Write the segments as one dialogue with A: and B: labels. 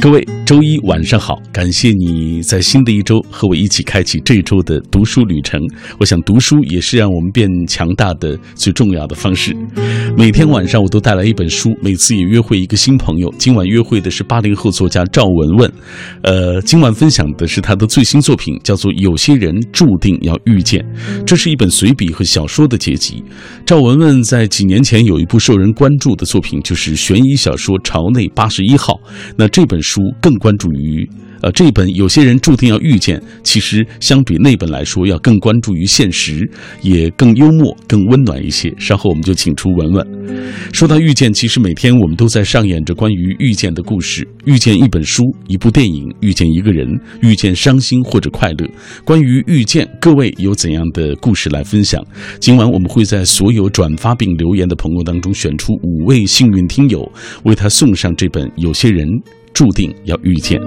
A: 各位，周一晚上好！感谢你在新的一周和我一起开启这周的读书旅程。我想，读书也是让我们变强大的最重要的方式。每天晚上我都带来一本书，每次也约会一个新朋友。今晚约会的是八零后作家赵文文，呃，今晚分享的是他的最新作品，叫做《有些人注定要遇见》。这是一本随笔和小说的结集。赵文文在几年前有一部受人关注的作品，就是悬疑小说《朝内八十一号》。那这本书更关注于，呃，这本有些人注定要遇见，其实相比那本来说，要更关注于现实，也更幽默、更温暖一些。稍后我们就请出文文。说到遇见，其实每天我们都在上演着关于遇见的故事：遇见一本书、一部电影，遇见一个人，遇见伤心或者快乐。关于遇见，各位有怎样的故事来分享？今晚我们会在所有转发并留言的朋友当中选出五位幸运听友，为他送上这本《有些人》。注定要遇见。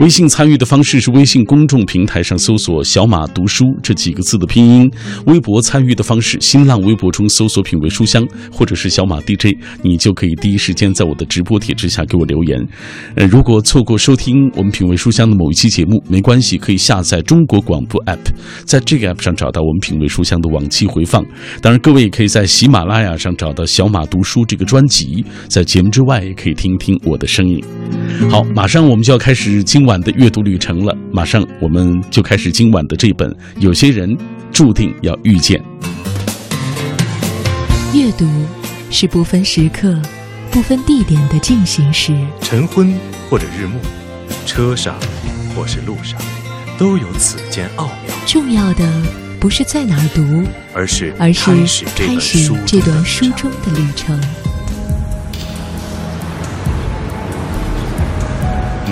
A: 微信参与的方式是微信公众平台上搜索“小马读书”这几个字的拼音；微博参与的方式，新浪微博中搜索“品味书香”或者是“小马 DJ”，你就可以第一时间在我的直播帖之下给我留言。呃，如果错过收听我们“品味书香”的某一期节目，没关系，可以下载中国广播 app，在这个 app 上找到我们“品味书香”的往期回放。当然，各位也可以在喜马拉雅上找到“小马读书”这个专辑，在节目之外也可以听听我的声音。好，马上我们就要开始今晚的阅读旅程了。马上我们就开始今晚的这本《有些人注定要遇见》。
B: 阅读是不分时刻、不分地点的进行时。
C: 晨昏或者日暮，车上或是路上，都有此间奥妙。
B: 重要的不是在哪儿读，
C: 而是
B: 而是
C: 开
B: 始这段书中的旅程。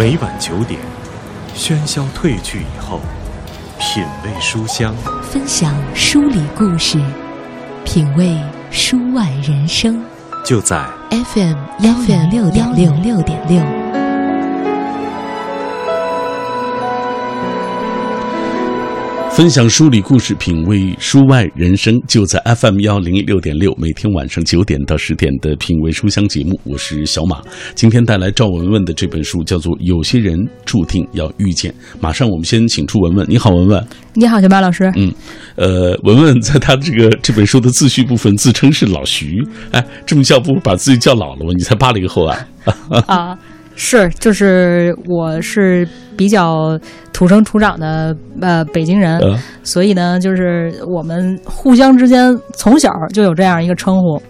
C: 每晚九点，喧嚣褪去以后，品味书香，
B: 分享书里故事，品味书外人生，
C: 就在
B: FM 幺零六点六。六点六。
A: 分享书里故事，品味书外人生，就在 FM 幺零六点六，每天晚上九点到十点的品味书香节目，我是小马。今天带来赵文文的这本书，叫做《有些人注定要遇见》。马上我们先请出文文，你好，文文。
D: 你好，小马老师。
A: 嗯，呃，文文在他这个这本书的自序部分自称是老徐，哎，这么叫不把自己叫老了吗？你才八零后啊？
D: 啊。是，就是我是比较土生土长的呃北京人，所以呢，就是我们互相之间从小就有这样一个称呼。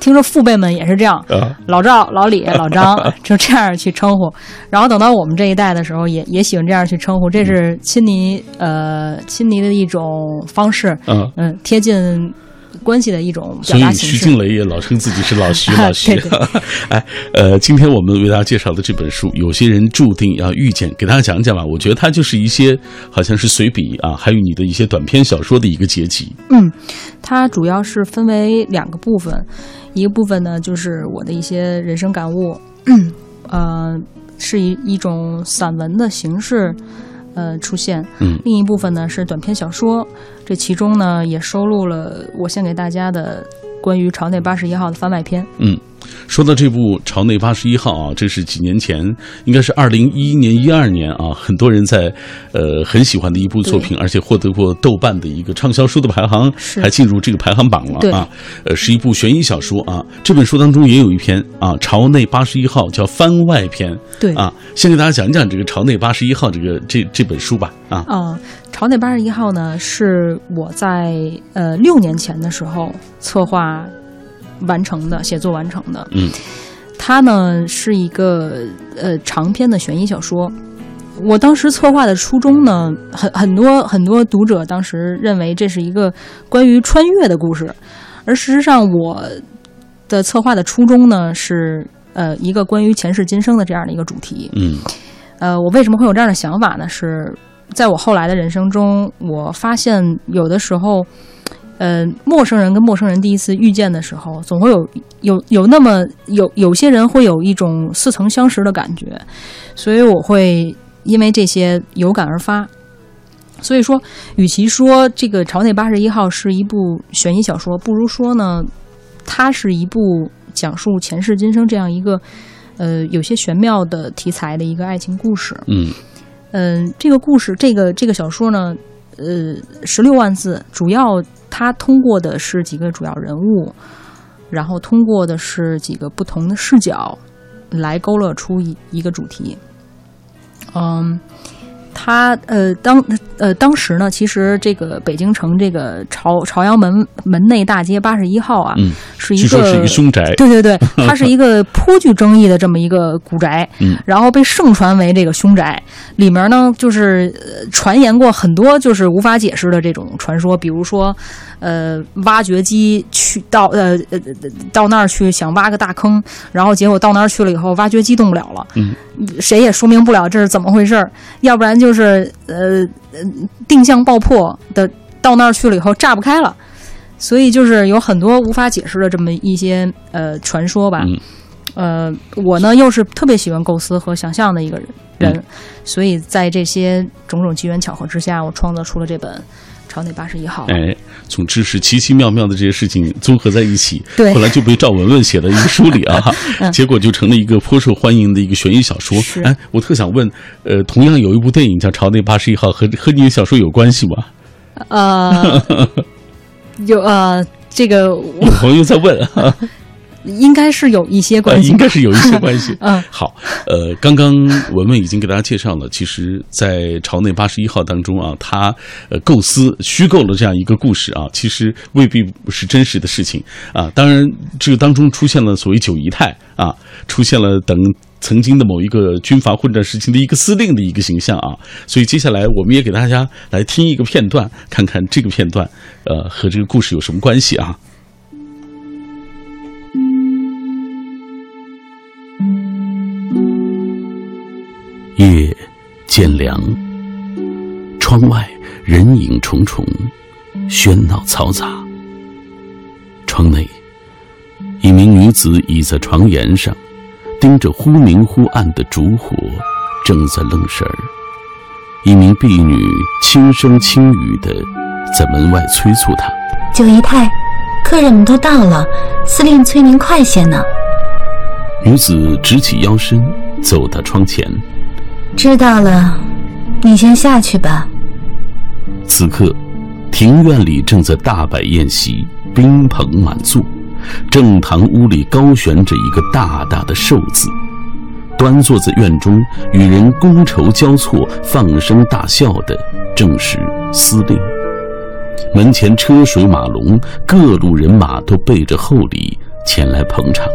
D: 听说父辈们也是这样，老赵、老李、老张 就这样去称呼。然后等到我们这一代的时候，也也喜欢这样去称呼，这是亲昵呃亲昵的一种方式，
A: 嗯
D: 嗯，贴近。关系的一种
A: 所以徐静蕾也老称自己是老徐 老徐。哎，呃，今天我们为大家介绍的这本书，有些人注定要遇见，给大家讲讲吧。我觉得它就是一些好像是随笔啊，还有你的一些短篇小说的一个结集。
D: 嗯，它主要是分为两个部分，一个部分呢就是我的一些人生感悟，呃，是一一种散文的形式。呃，出现。
A: 嗯，
D: 另一部分呢是短篇小说，这其中呢也收录了我献给大家的关于朝内八十一号的番外篇。
A: 嗯。说到这部《朝内八十一号》啊，这是几年前，应该是二零一一年、一二年啊，很多人在呃很喜欢的一部作品，而且获得过豆瓣的一个畅销书的排行，还进入这个排行榜了啊。呃，是一部悬疑小说啊。这本书当中也有一篇啊，《朝内八十一号》叫番外篇。
D: 对
A: 啊，先给大家讲讲这个《朝内八十一号》这个这这本书吧啊。
D: 嗯，《朝内八十一号》呢是我在呃六年前的时候策划。完成的写作完成的，
A: 嗯，
D: 它呢是一个呃长篇的悬疑小说。我当时策划的初衷呢，很很多很多读者当时认为这是一个关于穿越的故事，而事实上我的策划的初衷呢是呃一个关于前世今生的这样的一个主题。
A: 嗯，
D: 呃，我为什么会有这样的想法呢？是在我后来的人生中，我发现有的时候。呃，陌生人跟陌生人第一次遇见的时候，总会有有有那么有有些人会有一种似曾相识的感觉，所以我会因为这些有感而发。所以说，与其说这个《朝内八十一号》是一部悬疑小说，不如说呢，它是一部讲述前世今生这样一个呃，有些玄妙的题材的一个爱情故事。
A: 嗯
D: 嗯、这个故事，这个这个小说呢，呃，十六万字，主要他通过的是几个主要人物，然后通过的是几个不同的视角，来勾勒出一一个主题。嗯，他呃当呃当时呢，其实这个北京城这个朝朝阳门门内大街八十一号啊，
A: 嗯，
D: 是一个
A: 是一个凶宅。
D: 对对对，它是一个颇具争议的这么一个古宅，
A: 嗯
D: 然后被盛传为这个凶宅。里面呢，就是呃传言过很多就是无法解释的这种传说，比如说，呃，挖掘机去到呃呃呃到那儿去想挖个大坑，然后结果到那儿去了以后，挖掘机动不了了，
A: 嗯，
D: 谁也说明不了这是怎么回事儿，要不然就是呃呃定向爆破的，到那儿去了以后炸不开了。所以就是有很多无法解释的这么一些呃传说吧。
A: 嗯。
D: 呃，我呢又是特别喜欢构思和想象的一个人，人
A: 嗯。
D: 所以在这些种种机缘巧合之下，我创作出了这本《朝内八十一号》。
A: 哎，总之是奇奇妙妙的这些事情综合在一起，
D: 对
A: 后来就被赵文文写到一个书里啊，
D: 嗯
A: 结果就成了一个颇受欢迎的一个悬疑小说。哎，我特想问，呃，同样有一部电影叫《朝内八十一号》，和和你的小说有关系吗？
D: 呃，有呃，这个我
A: 朋友在问，啊，
D: 应该是有一些关系吧，
A: 应该是有一些关系。
D: 嗯
A: 好，呃，刚刚文文已经给大家介绍了，其实，在《朝内八十一号》当中啊，他呃构思虚构了这样一个故事啊，其实未必是真实的事情啊。当然，这个当中出现了所谓九姨太啊，出现了等。曾经的某一个军阀混战时期的一个司令的一个形象啊，所以接下来我们也给大家来听一个片段，看看这个片段，呃，和这个故事有什么关系啊？夜渐凉，窗外人影重重，喧闹嘈杂。窗内，一名女子倚在床沿上，盯着忽明忽暗的烛火，正在愣神儿。一名婢女轻声轻语的在门外催促她。
E: 九姨太，客人们都到了，司令催您快些呢。
A: 女子直起腰身，走到窗前。
E: 知道了，你先下去吧。
A: 此刻，庭院里正在大摆宴席，宾朋满座。正堂屋里高悬着一个大大的寿字，端坐在院中与人觥筹交错、放声大笑的，正是司令。门前车水马龙，各路人马都备着厚礼前来捧场。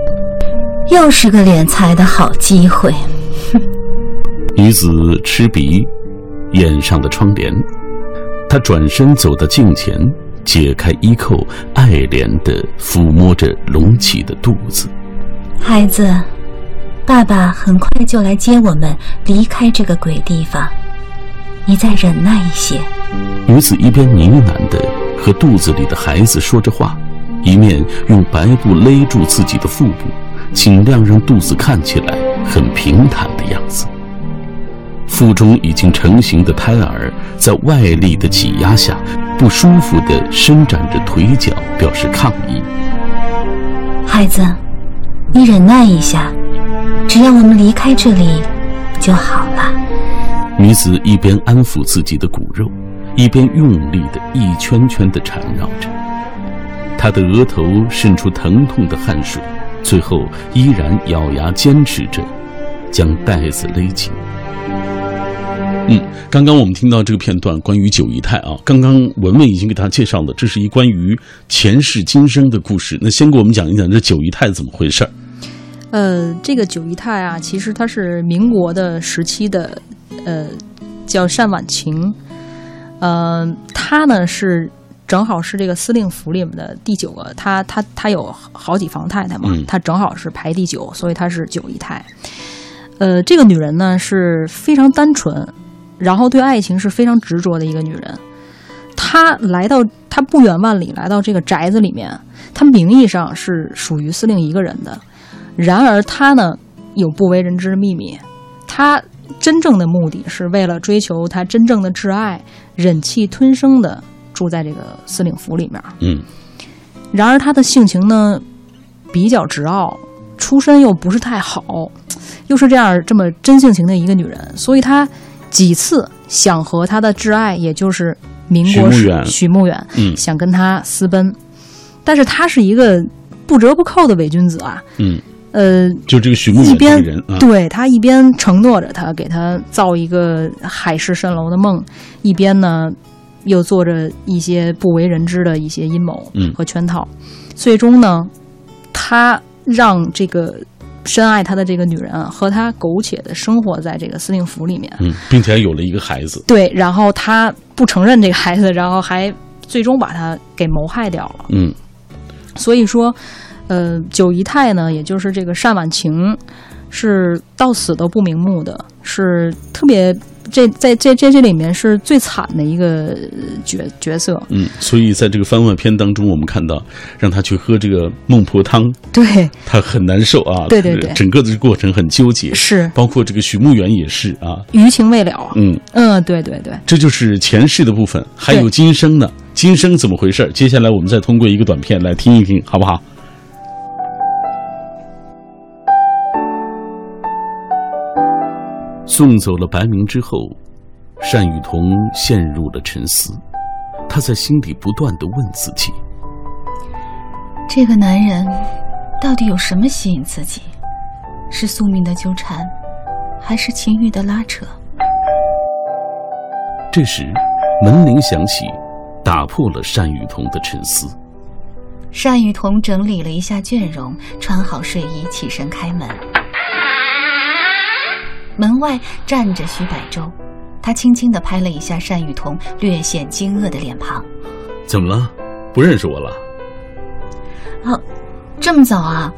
E: 又是个敛财的好机会。
A: 女子吃鼻，掩上的窗帘。她转身走到镜前，解开衣扣，爱怜地抚摸着隆起的肚子。
E: 孩子，爸爸很快就来接我们离开这个鬼地方，你再忍耐一些。
A: 女子一边呢喃地和肚子里的孩子说着话，一面用白布勒住自己的腹部，尽量让肚子看起来很平坦的样子。腹中已经成型的胎儿在外力的挤压下，不舒服地伸展着腿脚，表示抗议。
E: 孩子，你忍耐一下，只要我们离开这里就好了。
A: 女子一边安抚自己的骨肉，一边用力地一圈圈地缠绕着。她的额头渗出疼痛的汗水，最后依然咬牙坚持着，将带子勒紧。嗯，刚刚我们听到这个片段，关于九姨太啊，刚刚文文已经给大家介绍了，这是一关于前世今生的故事。那先给我们讲一讲这九姨太怎么回事儿？
D: 呃，这个九姨太啊，其实她是民国的时期的，呃，叫单婉晴。呃，她呢是正好是这个司令府里面的第九个，她她她有好几房太太嘛，
A: 嗯
D: 她正好是排第九，所以她是九姨太。呃，这个女人呢是非常单纯，然后对爱情是非常执着的一个女人。她来到，她不远万里来到这个宅子里面，她名义上是属于司令一个人的，然而她呢有不为人知的秘密，她真正的目的是为了追求她真正的挚爱，忍气吞声的住在这个司令府里面。
A: 嗯
D: 然而她的性情呢比较直傲，出身又不是太好，又是这样这么真性情的一个女人，所以她几次想和他的挚爱，也就是民国
A: 许慕远。
D: 许慕远，
A: 嗯。
D: 想跟他私奔，但是他是一个不折不扣的伪君子啊，
A: 嗯，
D: 呃，
A: 就这个许慕
D: 一边
A: 个人啊，
D: 对他一边承诺着他给他造一个海市蜃楼的梦，一边呢又做着一些不为人知的一些阴谋
A: 嗯。
D: 和圈套，最终呢，他让这个深爱他的这个女人啊和他苟且的生活在这个司令府里面，
A: 嗯，并且有了一个孩子，
D: 对，然后他不承认这个孩子，然后还最终把他给谋害掉了。
A: 嗯。
D: 所以说，呃，九姨太呢，也就是这个单婉晴，是到死都不瞑目的，是特别这在这这这里面是最惨的一个角角色。
A: 嗯，所以在这个番外篇当中，我们看到让他去喝这个孟婆汤，
D: 对，
A: 他很难受啊，
D: 对对对
A: 整个的过程很纠结，
D: 是
A: 包括这个许慕远也是啊，
D: 余情未了。
A: 嗯，
D: 嗯，对对对，
A: 这就是前世的部分，还有今生呢。今生怎么回事？接下来我们再通过一个短片来听一听，好不好？送走了白明之后，单雨桐陷入了沉思，她在心里不断的问自己：
E: 这个男人到底有什么吸引自己？是宿命的纠缠，还是情欲的拉扯？
A: 这时，门铃响起，打破了单雨桐的沉思。
E: 单雨桐整理了一下倦容，穿好睡衣，起身开门。门外站着徐百舟，他轻轻地拍了一下单雨桐略显惊愕的脸庞。
A: 怎么了？不认识我了？
E: 啊，这么早啊？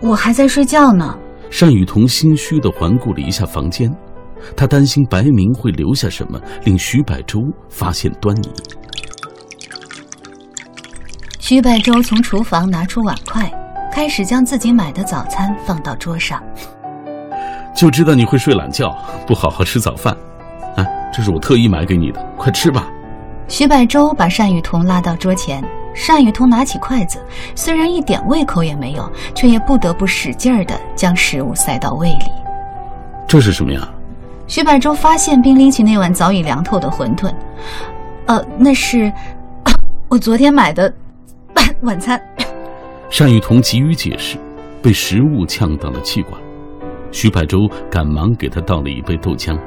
E: 我还在睡觉呢。
A: 单雨桐心虚地环顾了一下房间，他担心白明会留下什么，令徐百舟发现端倪。
E: 徐百舟从厨房拿出碗筷，开始将自己买的早餐放到桌上。
A: 就知道你会睡懒觉，不好好吃早饭。哎，这是我特意买给你的，快吃吧。
E: 徐百舟把单雨桐拉到桌前，单雨桐拿起筷子，虽然一点胃口也没有，却也不得不使劲儿地将食物塞到胃里。
A: 这是什么呀？
E: 徐百舟发现并拎起那碗早已凉透的馄饨，呃，那是、啊我昨天买的 晚餐。
A: 单雨桐急于解释，被食物呛到了气管。徐百舟赶忙给他倒了一杯豆浆。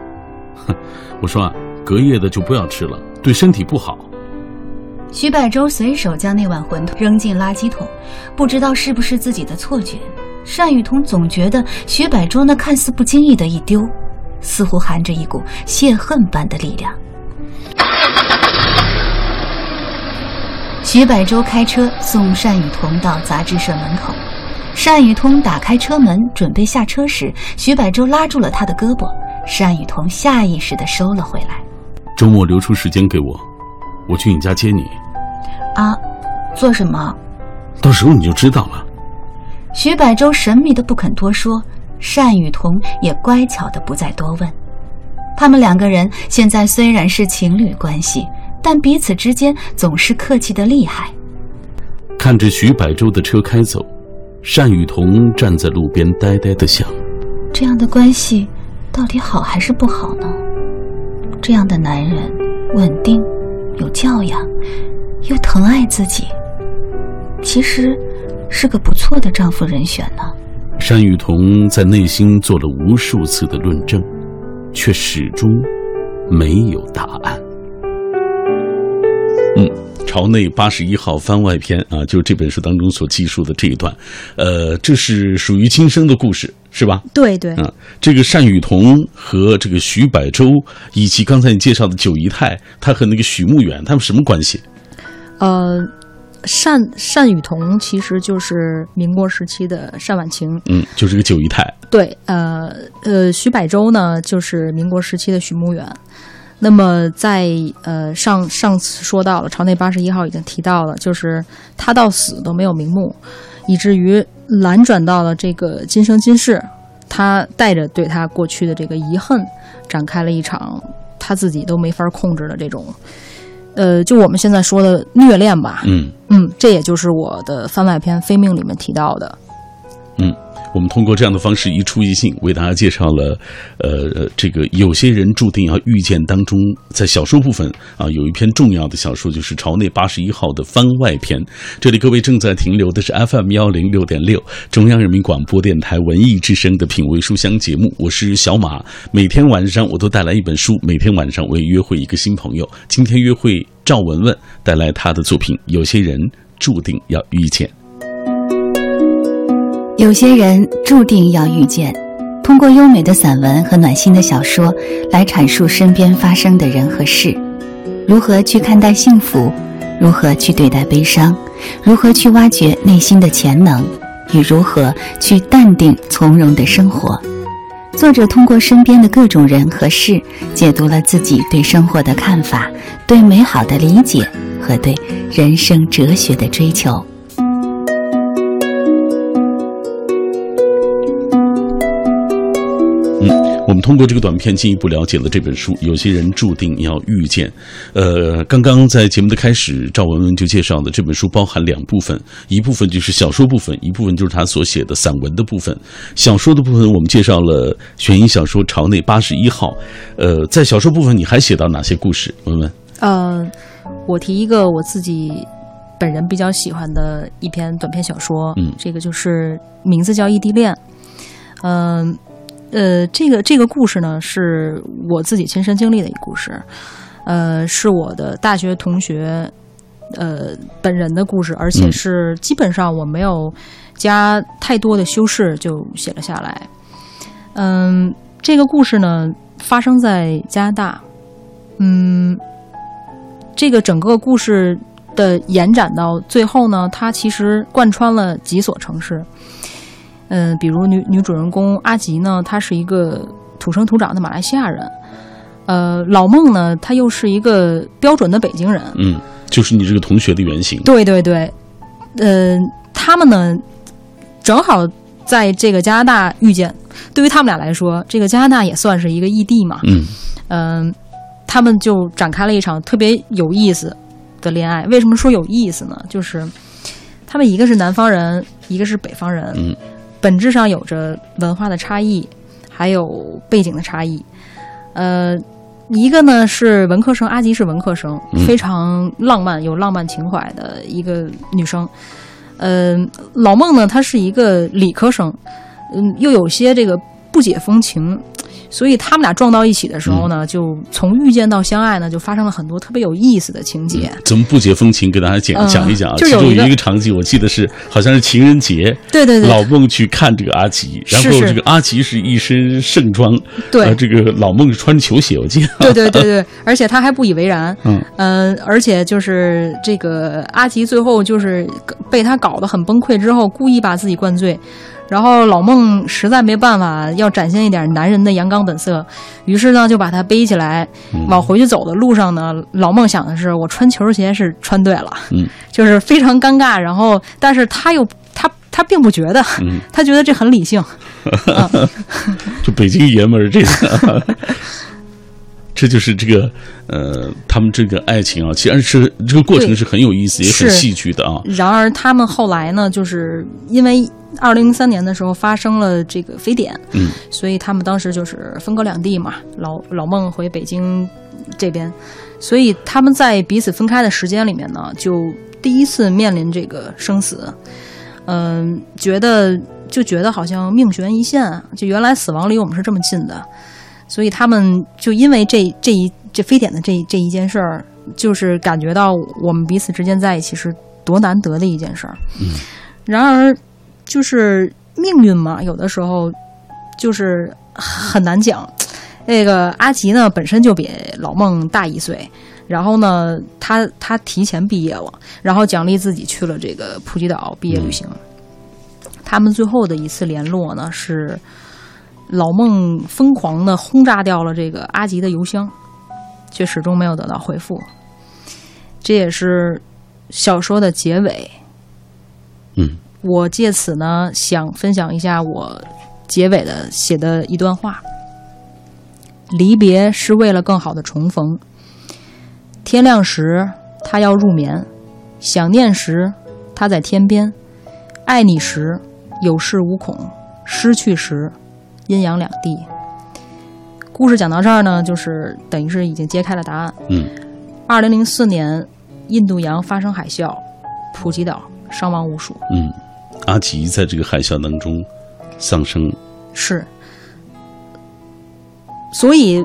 A: 哼，我说啊，隔夜的就不要吃了，对身体不好。
E: 徐百舟随手将那碗馄饨扔进垃圾桶，不知道是不是自己的错觉，单雨桐总觉得徐百舟那看似不经意的一丢，似乎含着一股泄恨般的力量。徐百舟开车送单雨桐到杂志社门口，单雨桐打开车门准备下车时，徐百洲拉住了他的胳膊，单雨桐下意识的收了回来。
A: 周末留出时间给我，我去你家接你，
E: 啊，做什么？
A: 到时候你就知道了。
E: 徐百洲神秘的不肯多说，单雨桐也乖巧的不再多问。他们两个人现在虽然是情侣关系，但彼此之间总是客气的厉害。
A: 看着徐百洲的车开走，单雨桐站在路边呆呆的想：
E: 这样的关系到底好还是不好呢？这样的男人，稳定、有教养，又疼爱自己，其实是个不错的丈夫人选呢。
A: 单雨桐在内心做了无数次的论证，却始终没有答案。嗯，朝内八十一号番外篇啊，就是这本书当中所记述的这一段，呃，这是属于今生的故事，是吧？
D: 对对，
A: 啊，这个单雨桐和这个徐百舟，以及刚才你介绍的九姨太，她和那个许慕远，他们什么关系？
D: 呃，单单雨桐其实就是民国时期的单婉晴，
A: 嗯，就是个九姨太。
D: 对，呃呃，徐百舟呢，就是民国时期的许慕远。那么在呃上上次说到了，朝内八十一号已经提到了，就是他到死都没有瞑目，以至于蓝转到了这个今生今世，他带着对他过去的这个遗恨，展开了一场他自己都没法控制的这种，呃，就我们现在说的虐恋吧。
A: 嗯
D: 嗯，这也就是我的番外篇《非命》里面提到的。
A: 我们通过这样的方式一出一进，为大家介绍了，呃，这个有些人注定要遇见当中，在小说部分啊，有一篇重要的小说就是《朝内八十一号》的番外篇。这里各位正在停留的是 FM 幺零六点六，中央人民广播电台文艺之声的品味书香节目，我是小马。每天晚上我都带来一本书，每天晚上我也约会一个新朋友。今天约会赵文文，带来他的作品《有些人注定要遇见》。
E: 有些人注定要遇见，通过优美的散文和暖心的小说来阐述身边发生的人和事，如何去看待幸福，如何去对待悲伤，如何去挖掘内心的潜能，与如何去淡定从容的生活。作者通过身边的各种人和事，解读了自己对生活的看法、对美好的理解和对人生哲学的追求。
A: 我们通过这个短片进一步了解了这本书。有些人注定要遇见。呃，刚刚在节目的开始，赵文文就介绍的这本书包含两部分，一部分就是小说部分，一部分就是他所写的散文的部分。小说的部分，我们介绍了悬疑小说《朝内八十一号》。呃，在小说部分，你还写到哪些故事？文文？
D: 呃，我提一个我自己本人比较喜欢的一篇短篇小说，
A: 嗯，
D: 这个就是名字叫《异地恋》。嗯。呃，这个这个故事呢，是我自己亲身经历的一个故事，呃，是我的大学同学，呃，本人的故事，而且是基本上我没有加太多的修饰就写了下来。嗯，这个故事呢发生在加拿大，嗯，这个整个故事的延展到最后呢，它其实贯穿了几所城市。嗯，比如女女主人公阿吉呢，她是一个土生土长的马来西亚人。呃，老孟呢，他又是一个标准的北京人。
A: 嗯，就是你这个同学的原型。
D: 对对对，呃，他们呢，正好在这个加拿大遇见。对于他们俩来说，这个加拿大也算是一个异地嘛。
A: 嗯
D: 嗯，他们就展开了一场特别有意思的恋爱。为什么说有意思呢？就是他们一个是南方人，一个是北方人。
A: 嗯。
D: 本质上有着文化的差异，还有背景的差异。呃，一个呢是文科生，阿吉是文科生，非常浪漫、有浪漫情怀的一个女生。呃，老孟呢，他是一个理科生，嗯，又有些这个不解风情。所以他们俩撞到一起的时候呢，就从遇见到相爱呢，就发生了很多特别有意思的情节。
A: 怎么不解风情？给大家讲讲一讲啊。
D: 就
A: 有一个场景，我记得是好像是情人节，
D: 对对对，
A: 老孟去看这个阿吉，然后这个阿吉是一身盛装，
D: 对，
A: 这个老孟是穿着球鞋，我记得。
D: 对对对对，而且他还不以为然，嗯嗯，而且就是这个阿吉最后就是被他搞得很崩溃之后，故意把自己灌醉。然后老孟实在没办法，要展现一点男人的阳刚本色，于是呢就把他背起来，往回去走的路上呢，老孟想的是我穿球鞋是穿对了，
A: 嗯，
D: 就是非常尴尬。然后，但是他又他他并不觉得，他觉得这很理性，
A: 就北京爷们儿这个。这就是这个，呃，他们这个爱情啊，其实是这个过程是很有意思，也很戏剧的啊。
D: 然而，他们后来呢，就是因为二零零三年的时候发生了这个非典，
A: 嗯，
D: 所以他们当时就是分隔两地嘛。老老孟回北京这边，所以他们在彼此分开的时间里面呢，就第一次面临这个生死，嗯，觉得就觉得好像命悬一线，就原来死亡离我们是这么近的。所以他们就因为这这一这非典的这这一件事儿，就是感觉到我们彼此之间在一起是多难得的一件事儿。
A: 嗯，
D: 然而就是命运嘛，有的时候就是很难讲。那个阿吉呢，本身就比老孟大一岁，然后呢，他他提前毕业了，然后奖励自己去了这个普吉岛毕业旅行。他们最后的一次联络呢是。老孟疯狂的轰炸掉了这个阿吉的邮箱，却始终没有得到回复。这也是小说的结尾。
A: 嗯，
D: 我借此呢，想分享一下我结尾的写的一段话：离别是为了更好的重逢。天亮时，他要入眠；想念时，他在天边；爱你时，有恃无恐。失去时，阴阳两地。故事讲到这儿呢，就是等于是已经揭开了答案。
A: 嗯，
D: 二零零四年，印度洋发生海啸，普吉岛伤亡无数。
A: 嗯，阿吉在这个海啸当中丧生。
D: 是。所以，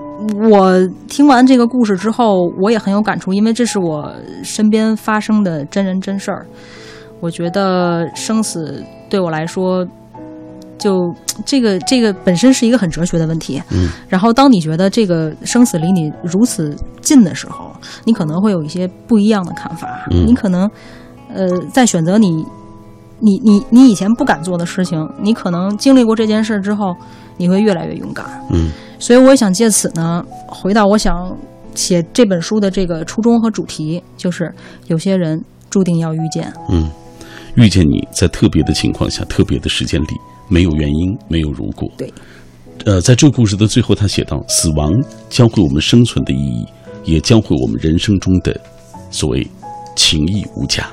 D: 我听完这个故事之后，我也很有感触，因为这是我身边发生的真人真事儿。我觉得生死对我来说，就这个这个本身是一个很哲学的问题。
A: 嗯。
D: 然后，当你觉得这个生死离你如此近的时候，你可能会有一些不一样的看法。
A: 嗯。
D: 你可能，呃，在选择你，你你你以前不敢做的事情，你可能经历过这件事之后，你会越来越勇敢。
A: 嗯。
D: 所以，我也想借此呢，回到我想写这本书的这个初衷和主题，就是有些人注定要遇见。
A: 嗯，遇见你在特别的情况下、特别的时间里，没有原因，没有如果。
D: 对。
A: 呃，在这个故事的最后，他写道：“死亡教会我们生存的意义，也教会我们人生中的所谓情义无价。”